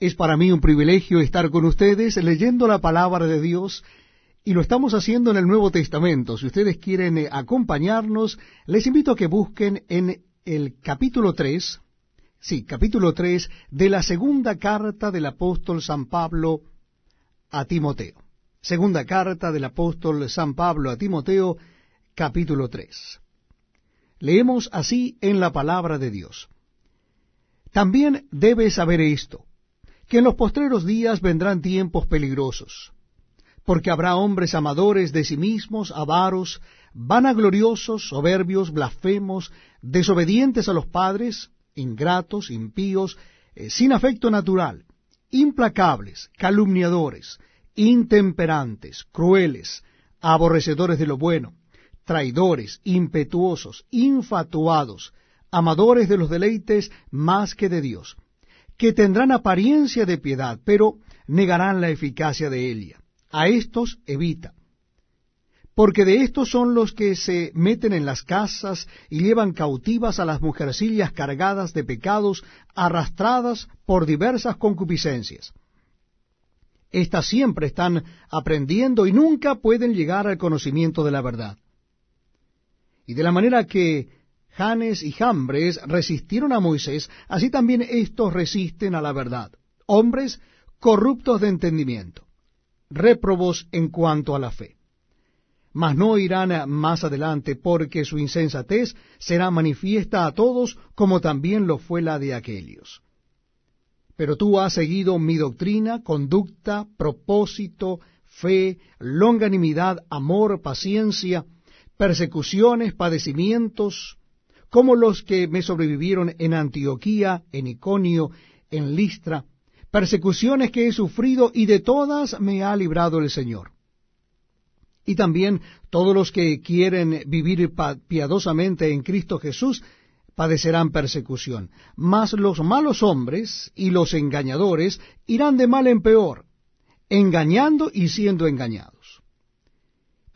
Es para mí un privilegio estar con ustedes leyendo la palabra de Dios y lo estamos haciendo en el Nuevo Testamento. Si ustedes quieren eh, acompañarnos, les invito a que busquen en el capítulo 3, sí, capítulo 3 de la segunda carta del apóstol San Pablo a Timoteo. Segunda carta del apóstol San Pablo a Timoteo, capítulo 3. Leemos así en la palabra de Dios. También debes saber esto que en los postreros días vendrán tiempos peligrosos, porque habrá hombres amadores de sí mismos, avaros, vanagloriosos, soberbios, blasfemos, desobedientes a los padres, ingratos, impíos, eh, sin afecto natural, implacables, calumniadores, intemperantes, crueles, aborrecedores de lo bueno, traidores, impetuosos, infatuados, amadores de los deleites más que de Dios que tendrán apariencia de piedad, pero negarán la eficacia de ella. A estos evita. Porque de estos son los que se meten en las casas y llevan cautivas a las mujercillas cargadas de pecados, arrastradas por diversas concupiscencias. Estas siempre están aprendiendo y nunca pueden llegar al conocimiento de la verdad. Y de la manera que Janes y Jambres resistieron a Moisés, así también éstos resisten a la verdad. Hombres corruptos de entendimiento, réprobos en cuanto a la fe. Mas no irán más adelante, porque su insensatez será manifiesta a todos, como también lo fue la de aquellos. Pero tú has seguido mi doctrina, conducta, propósito, fe, longanimidad, amor, paciencia, persecuciones, padecimientos, como los que me sobrevivieron en Antioquía, en Iconio, en Listra, persecuciones que he sufrido y de todas me ha librado el Señor. Y también todos los que quieren vivir piadosamente en Cristo Jesús padecerán persecución. Mas los malos hombres y los engañadores irán de mal en peor, engañando y siendo engañados.